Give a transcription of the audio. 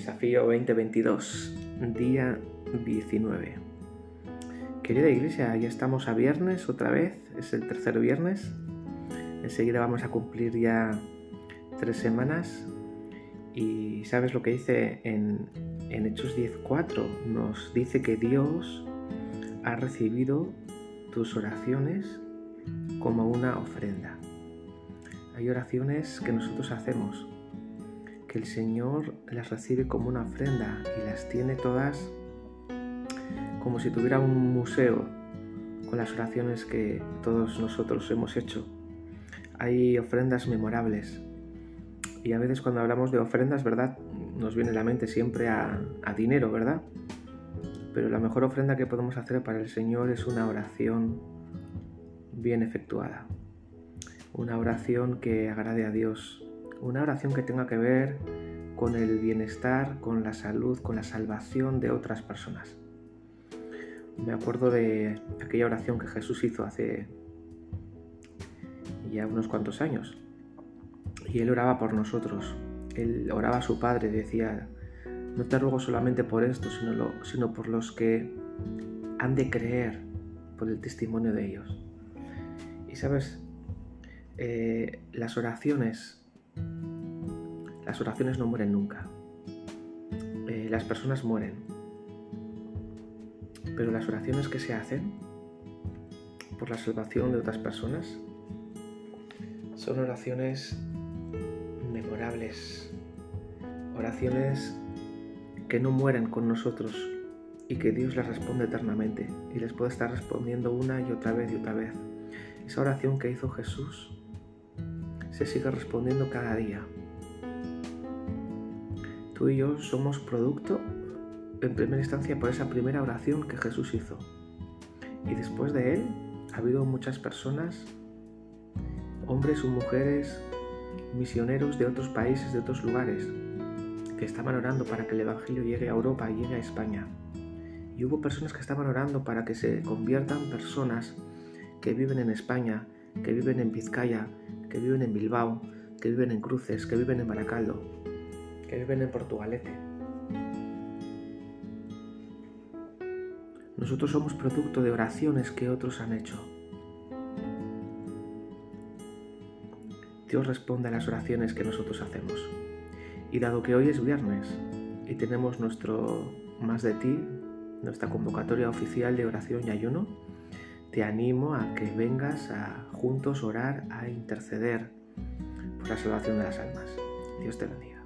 Desafío 2022, día 19. Querida iglesia, ya estamos a viernes otra vez, es el tercer viernes. Enseguida vamos a cumplir ya tres semanas. Y sabes lo que dice en, en Hechos 10.4, nos dice que Dios ha recibido tus oraciones como una ofrenda. Hay oraciones que nosotros hacemos que el Señor las recibe como una ofrenda y las tiene todas como si tuviera un museo con las oraciones que todos nosotros hemos hecho. Hay ofrendas memorables y a veces cuando hablamos de ofrendas, ¿verdad? Nos viene a la mente siempre a, a dinero, ¿verdad? Pero la mejor ofrenda que podemos hacer para el Señor es una oración bien efectuada. Una oración que agrade a Dios, una oración que tenga que ver con el bienestar, con la salud, con la salvación de otras personas. Me acuerdo de aquella oración que Jesús hizo hace ya unos cuantos años. Y él oraba por nosotros. Él oraba a su Padre, decía, no te ruego solamente por esto, sino, por los que han de creer por el testimonio de ellos. Y sabes, eh, las oraciones las oraciones no mueren nunca. Eh, las personas mueren. Pero las oraciones que se hacen por la salvación de otras personas son oraciones memorables. Oraciones que no mueren con nosotros y que Dios les responde eternamente y les puede estar respondiendo una y otra vez y otra vez. Esa oración que hizo Jesús se sigue respondiendo cada día Tú y yo somos producto, en primera instancia, por esa primera oración que Jesús hizo. Y después de él ha habido muchas personas, hombres o mujeres, misioneros de otros países, de otros lugares, que estaban orando para que el Evangelio llegue a Europa llegue a España. Y hubo personas que estaban orando para que se conviertan personas que viven en España, que viven en Vizcaya, que viven en Bilbao, que viven en Cruces, que viven en Baracaldo, que viven en Portugalete. Nosotros somos producto de oraciones que otros han hecho. Dios responde a las oraciones que nosotros hacemos. Y dado que hoy es viernes y tenemos nuestro Más de ti, nuestra convocatoria oficial de oración y ayuno, te animo a que vengas a juntos orar, a interceder por la salvación de las almas. Dios te bendiga.